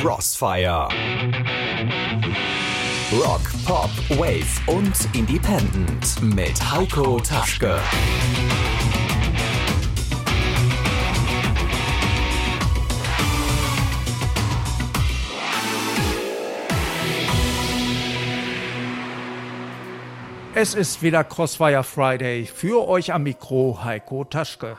Crossfire. Rock, Pop, Wave und Independent mit Heiko Taschke. Es ist wieder Crossfire Friday. Für euch am Mikro Heiko Taschke.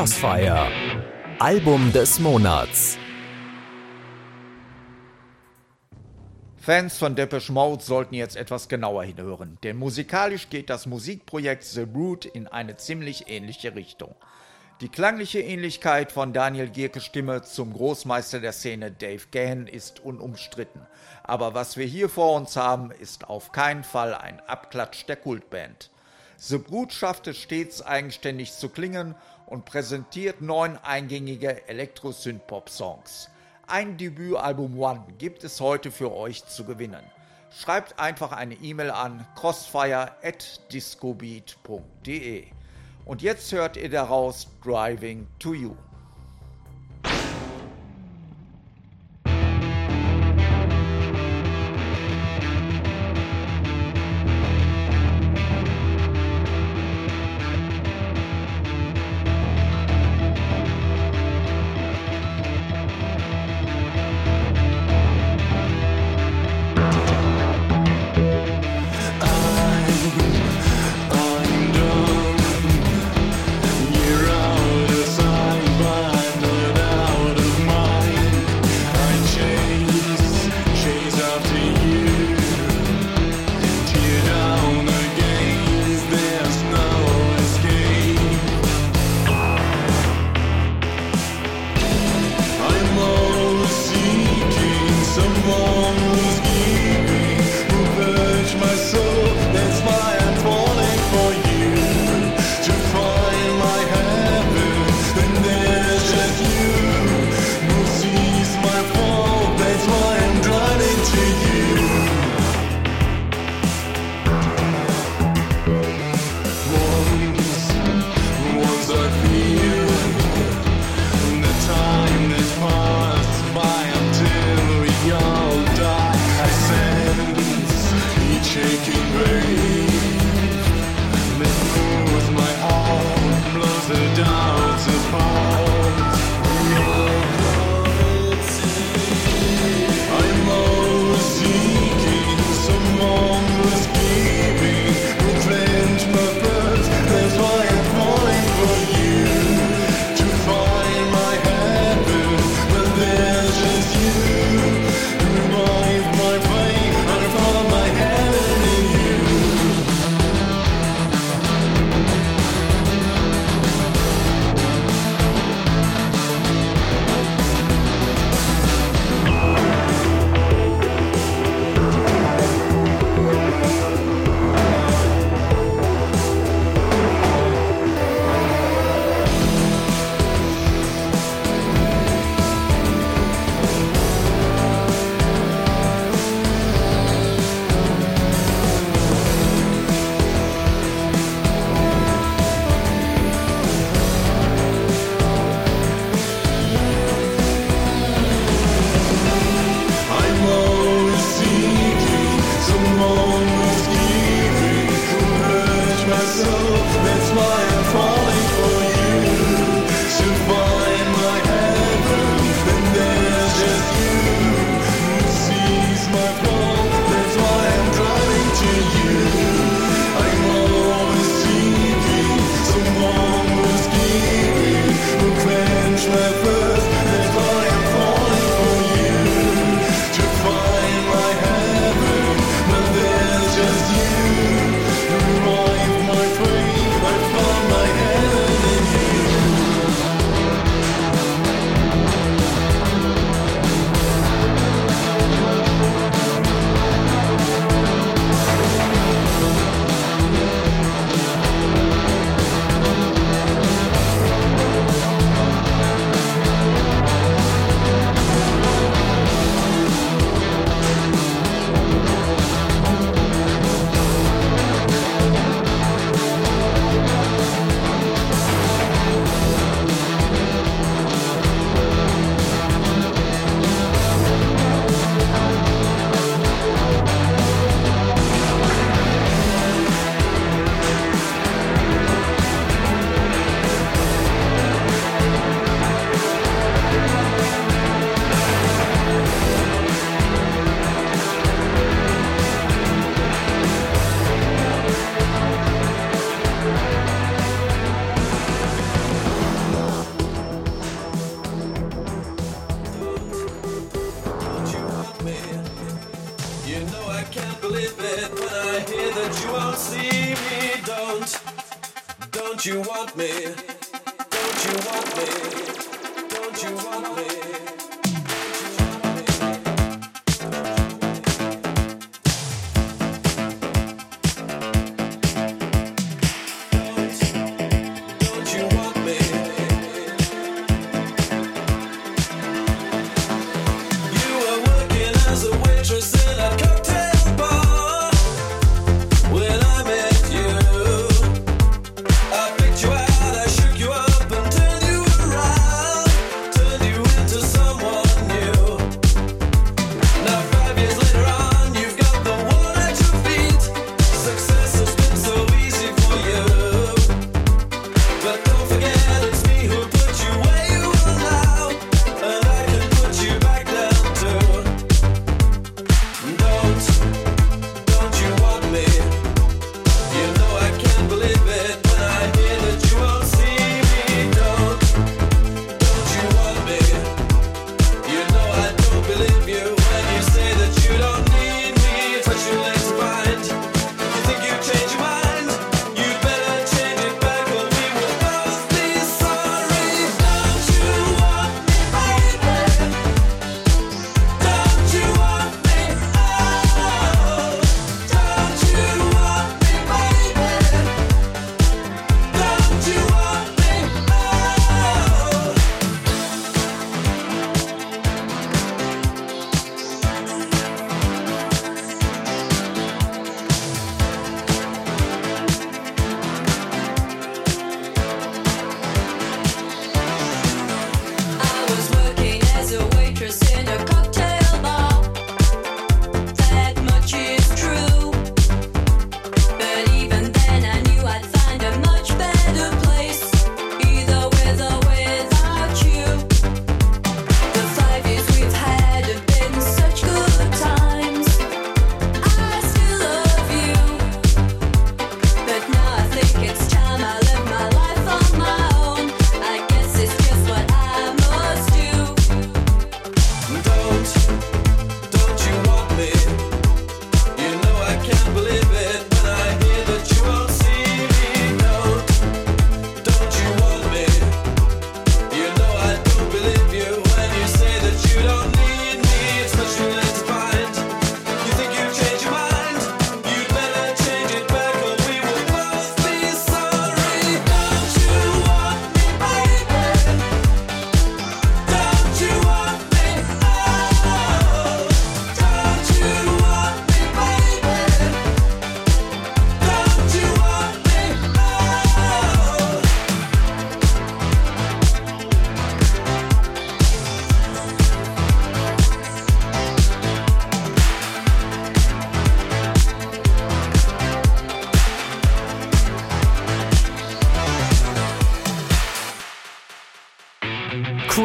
Crossfire. Album des Monats. Fans von Depeche Mode sollten jetzt etwas genauer hinhören, denn musikalisch geht das Musikprojekt The Root in eine ziemlich ähnliche Richtung. Die klangliche Ähnlichkeit von Daniel Gierkes Stimme zum Großmeister der Szene Dave Gahan ist unumstritten. Aber was wir hier vor uns haben, ist auf keinen Fall ein Abklatsch der Kultband. The Brut schafft es stets eigenständig zu klingen und präsentiert neun eingängige Elektro-Synth-Pop-Songs. Ein Debütalbum One gibt es heute für euch zu gewinnen. Schreibt einfach eine E-Mail an crossfire@discobeat.de. Und jetzt hört ihr daraus Driving to You.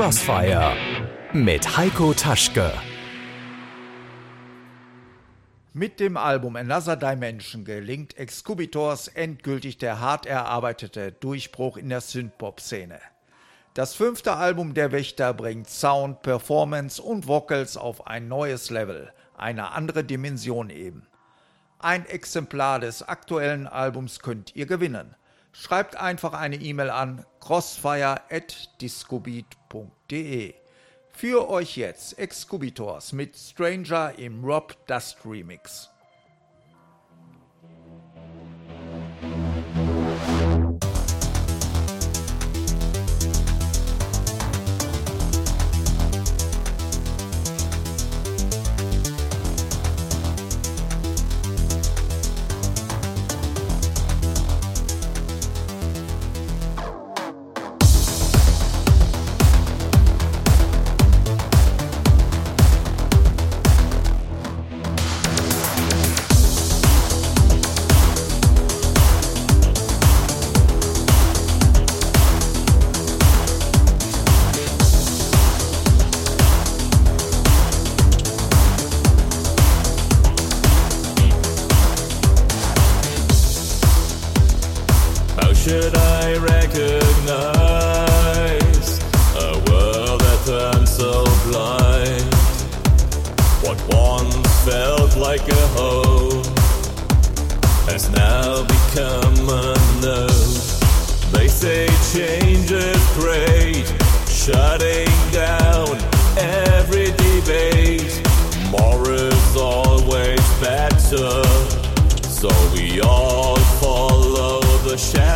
Crossfire mit Heiko Taschke. Mit dem Album Another Dimension gelingt Excubitors endgültig der hart erarbeitete Durchbruch in der Synthpop-Szene. Das fünfte Album der Wächter bringt Sound, Performance und Vocals auf ein neues Level, eine andere Dimension eben. Ein Exemplar des aktuellen Albums könnt ihr gewinnen. Schreibt einfach eine E-Mail an crossfire.discobeat.de. Für euch jetzt Excubitors mit Stranger im Rob Dust Remix.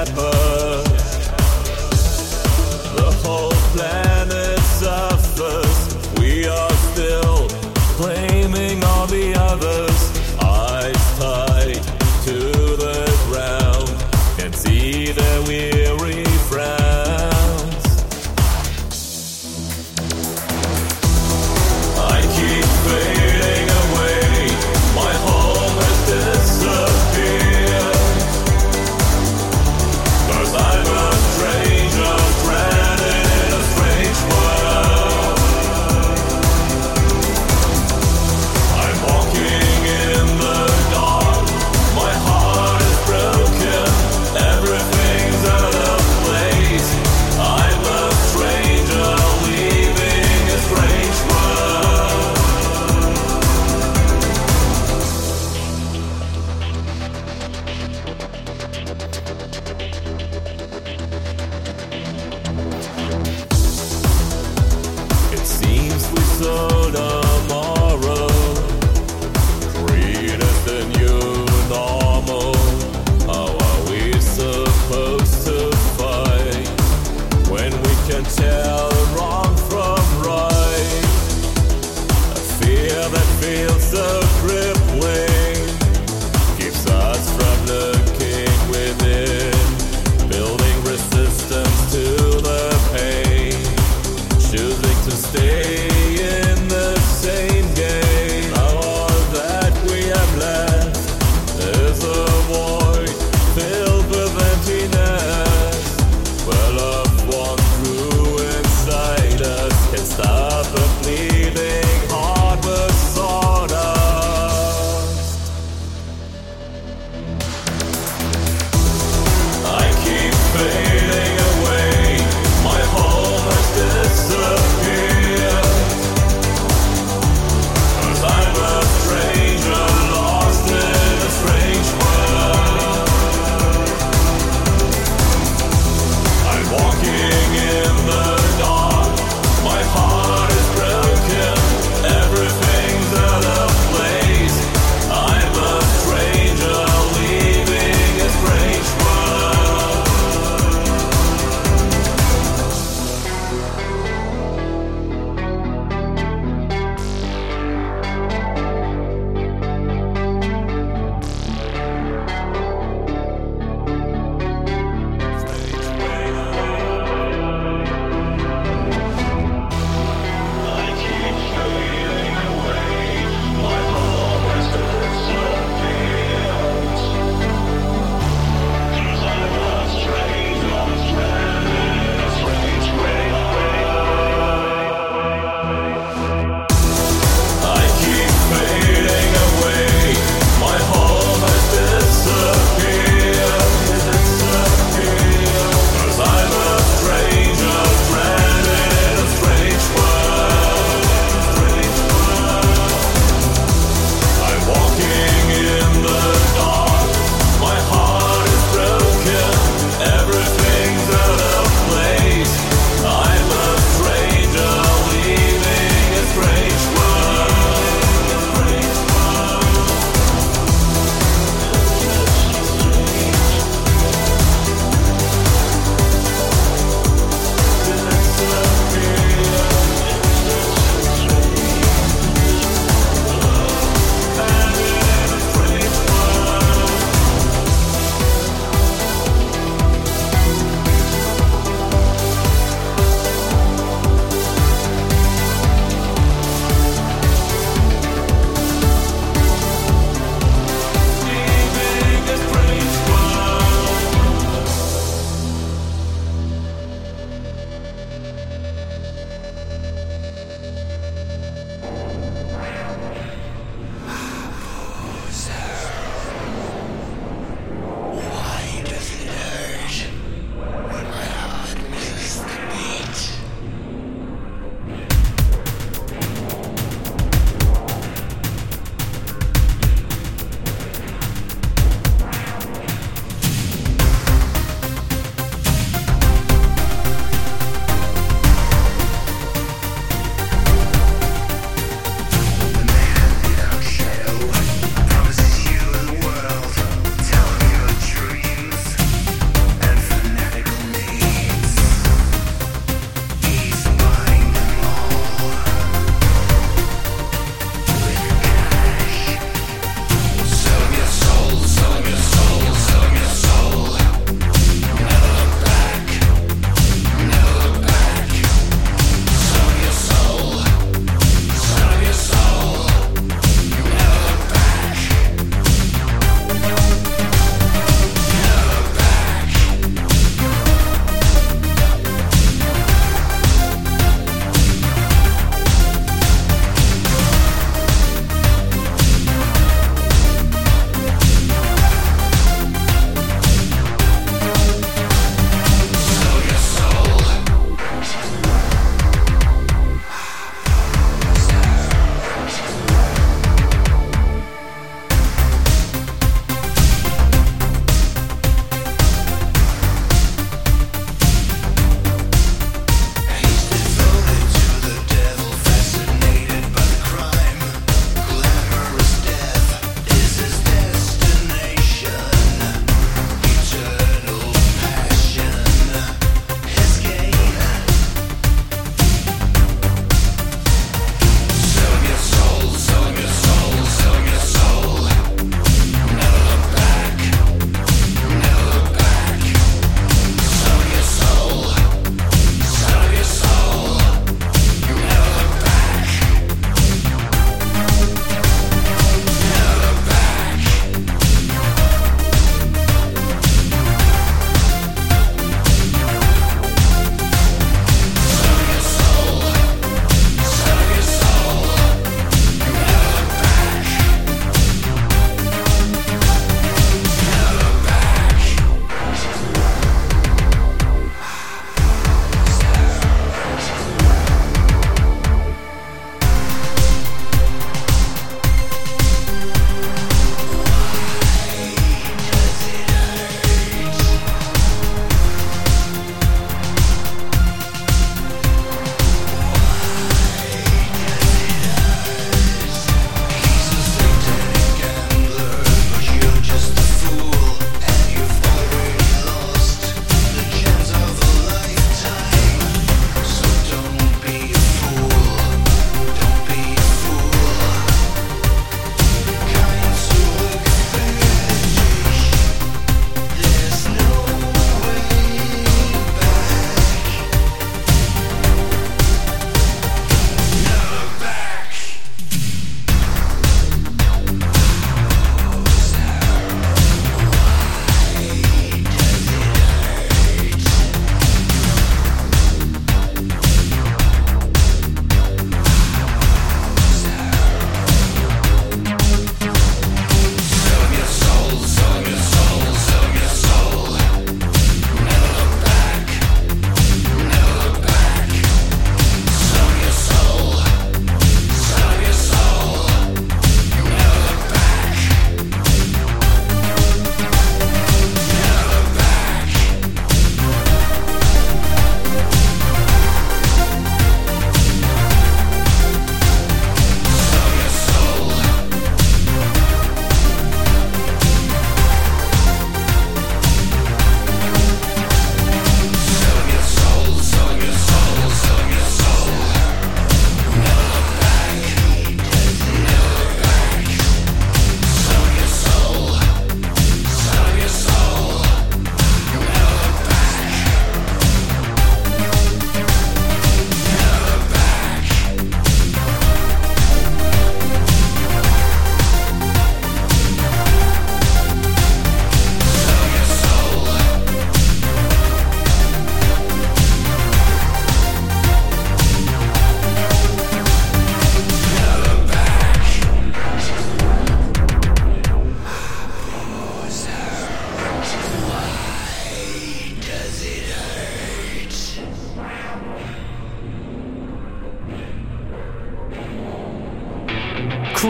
The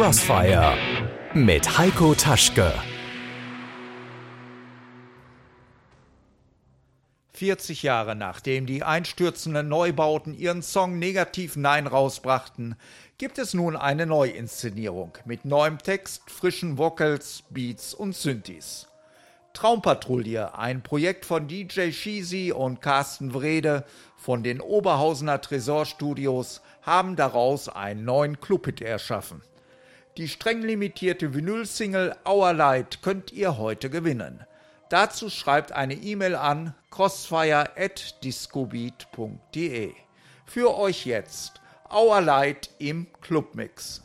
Crossfire mit Heiko Taschke. 40 Jahre nachdem die einstürzenden Neubauten ihren Song Negativ Nein rausbrachten, gibt es nun eine Neuinszenierung mit neuem Text, frischen Vocals, Beats und Synthes. Traumpatrouille, ein Projekt von DJ Shizi und Carsten Wrede von den Oberhausener Tresorstudios, haben daraus einen neuen Clubhit erschaffen. Die streng limitierte Vinylsingle Our Light könnt ihr heute gewinnen. Dazu schreibt eine E-Mail an crossfire@discobeat.de. Für euch jetzt Our Light im Clubmix.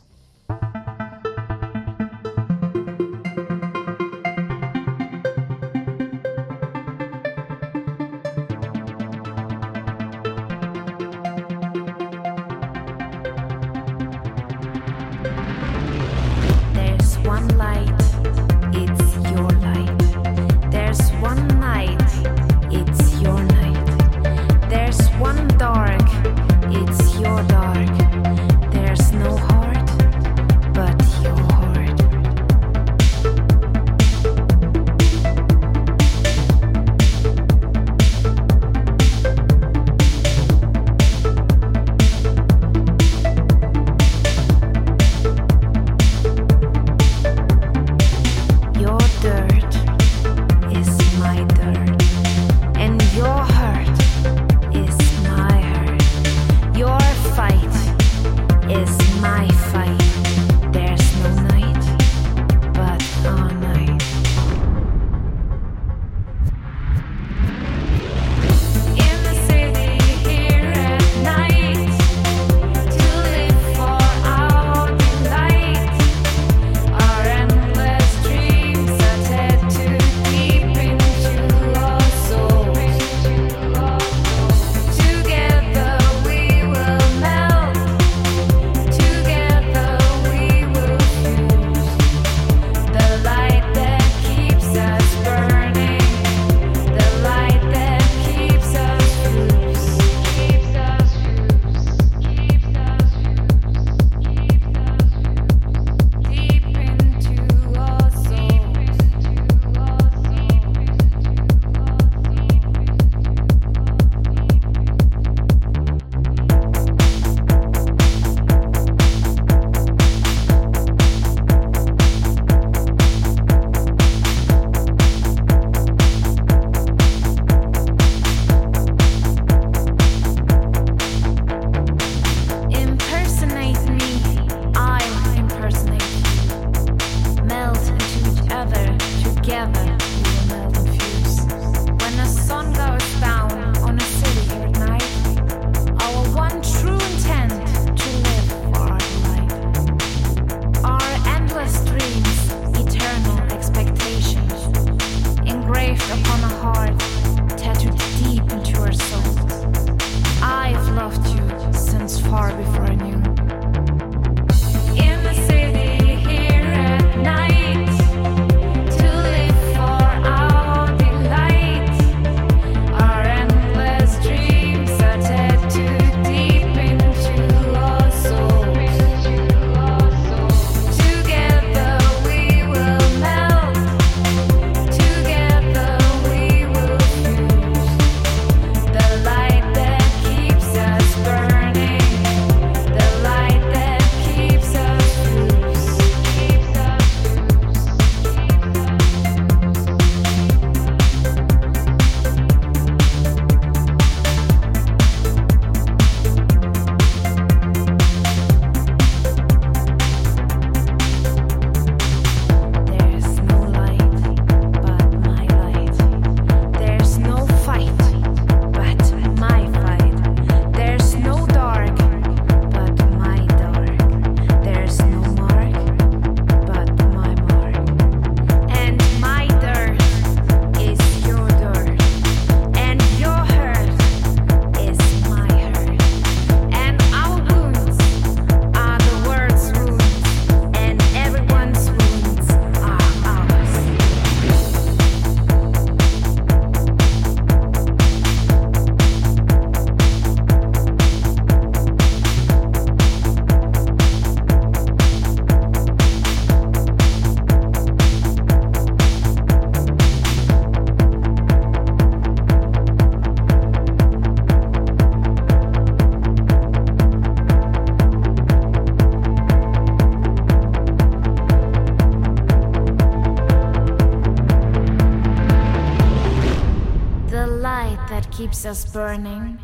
Keeps us burning.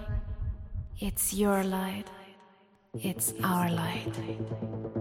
It's your light. It's our light.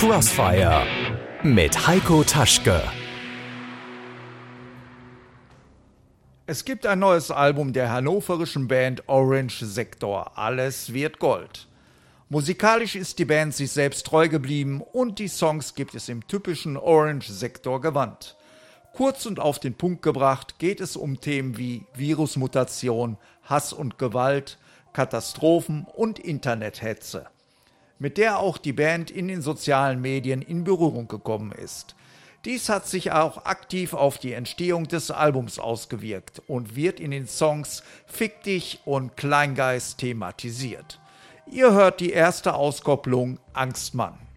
Crossfire mit Heiko Taschke. Es gibt ein neues Album der hannoverischen Band Orange Sektor. Alles wird Gold. Musikalisch ist die Band sich selbst treu geblieben und die Songs gibt es im typischen Orange Sektor Gewand. Kurz und auf den Punkt gebracht geht es um Themen wie Virusmutation, Hass und Gewalt, Katastrophen und Internethetze mit der auch die Band in den sozialen Medien in Berührung gekommen ist. Dies hat sich auch aktiv auf die Entstehung des Albums ausgewirkt und wird in den Songs Fick dich und Kleingeist thematisiert. Ihr hört die erste Auskopplung Angstmann.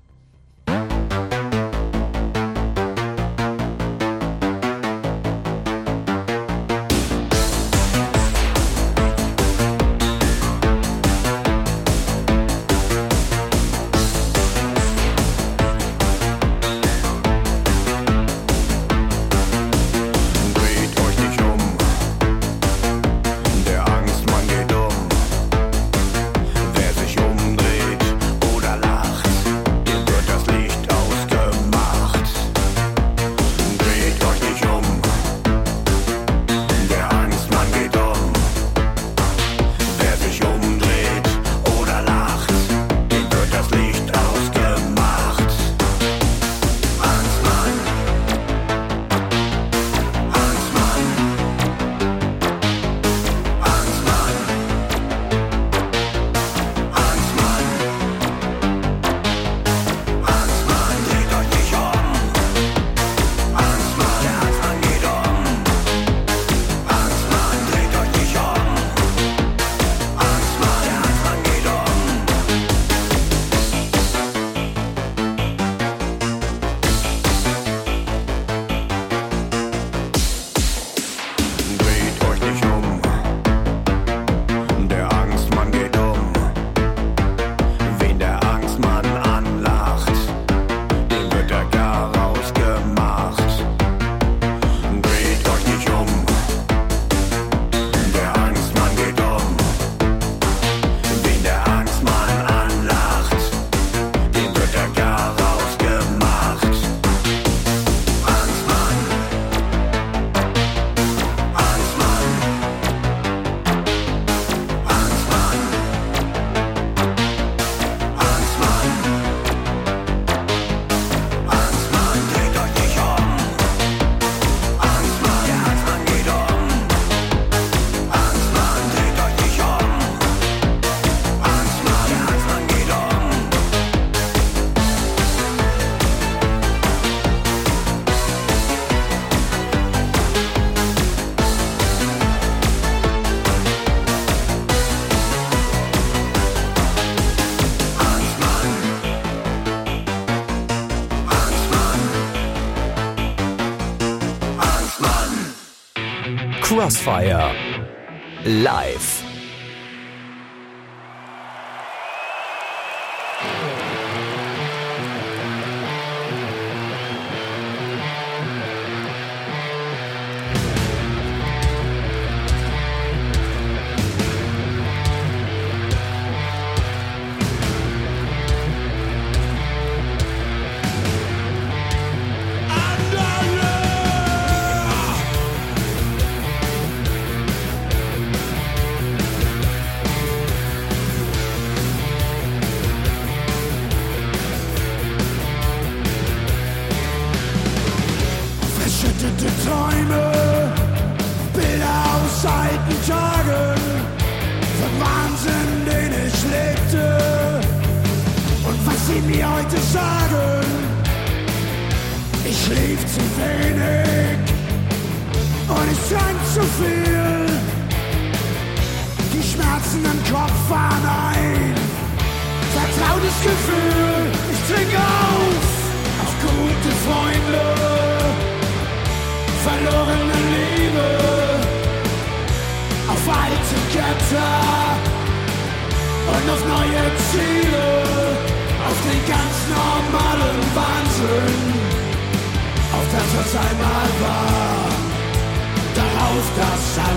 Crossfire. Live.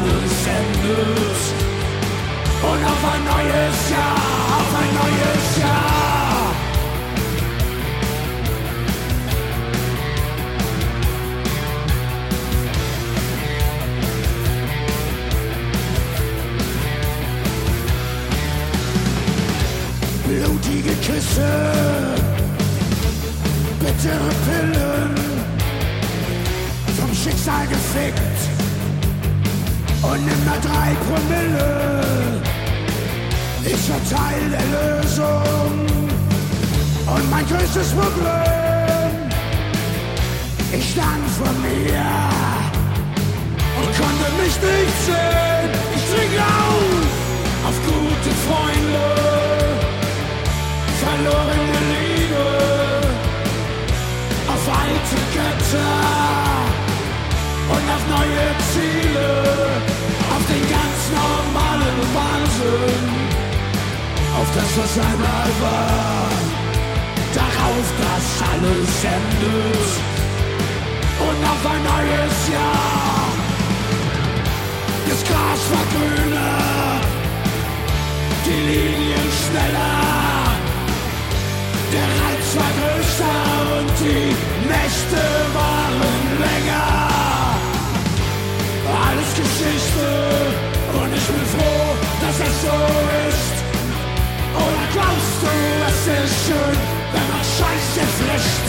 Alles endet und auf ein neues Jahr, auf ein neues Jahr. blutige Küsse, bittere Pillen, vom Schicksal gefickt und immer drei Promille. Ich war Teil der Lösung und mein größtes Problem. Ich stand vor mir und konnte mich nicht sehen. Ich trinke auf auf gute Freunde verlorene Liebe auf alte Götter und auf neue Ziele, normalen Wahnsinn, auf das, was einmal war, darauf, dass alles endet und auf ein neues Jahr. Das Gras war grüner, die Linien schneller. Der Reiz war größer und die Nächte waren länger. Alles Geschichte und ich bin froh, dass es so ist. Oder glaubst du, es ist schön, wenn man Scheiße frischt?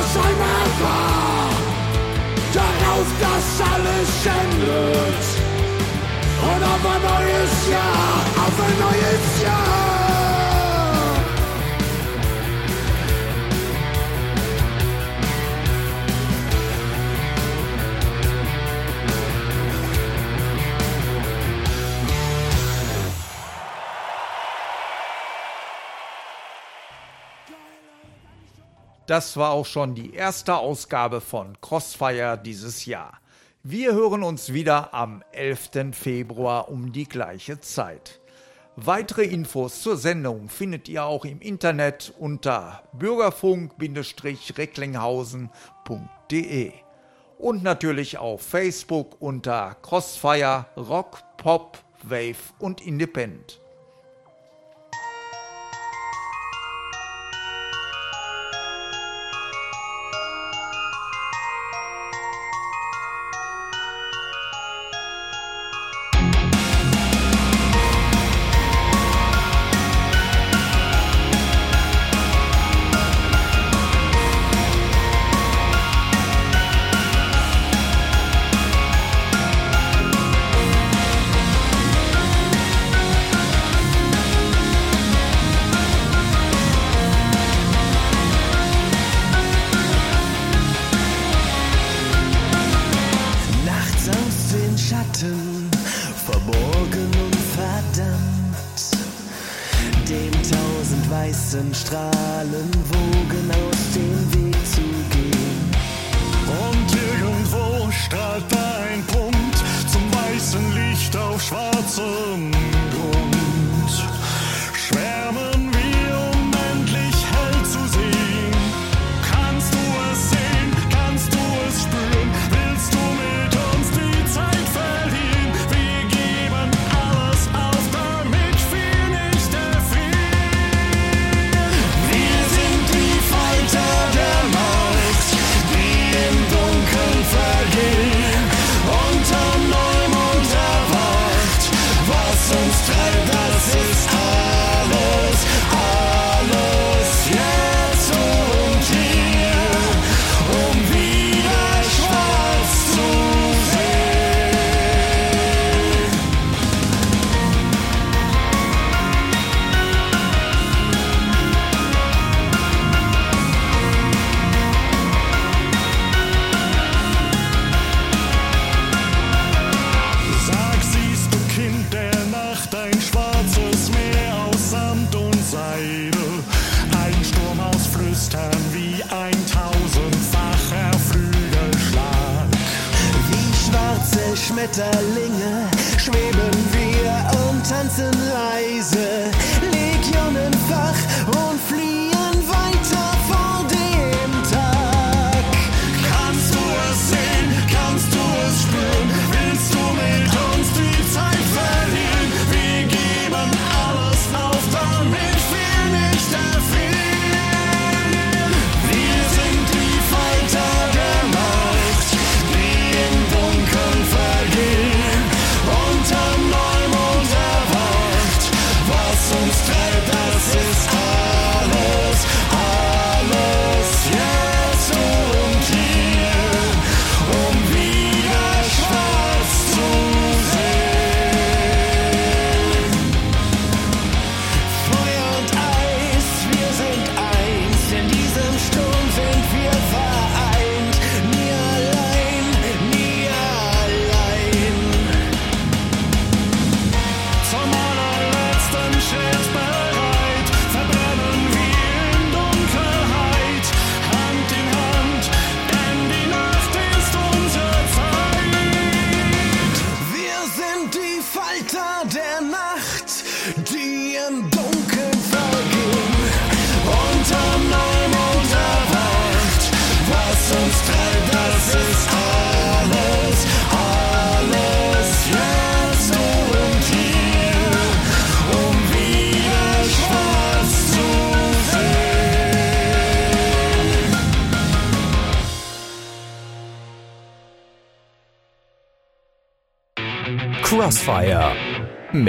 der Schein war, darauf, dass alles endet. Und auf ein neues Jahr, auf ein neues Jahr. Das war auch schon die erste Ausgabe von Crossfire dieses Jahr. Wir hören uns wieder am 11. Februar um die gleiche Zeit. Weitere Infos zur Sendung findet ihr auch im Internet unter bürgerfunk-recklinghausen.de und natürlich auf Facebook unter Crossfire Rock, Pop, Wave und Independent. weißen Strahlen wogen aus dem Wind. Schmetterlinge schweben wir und tanzen leise.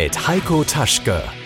mit Heiko Taschke.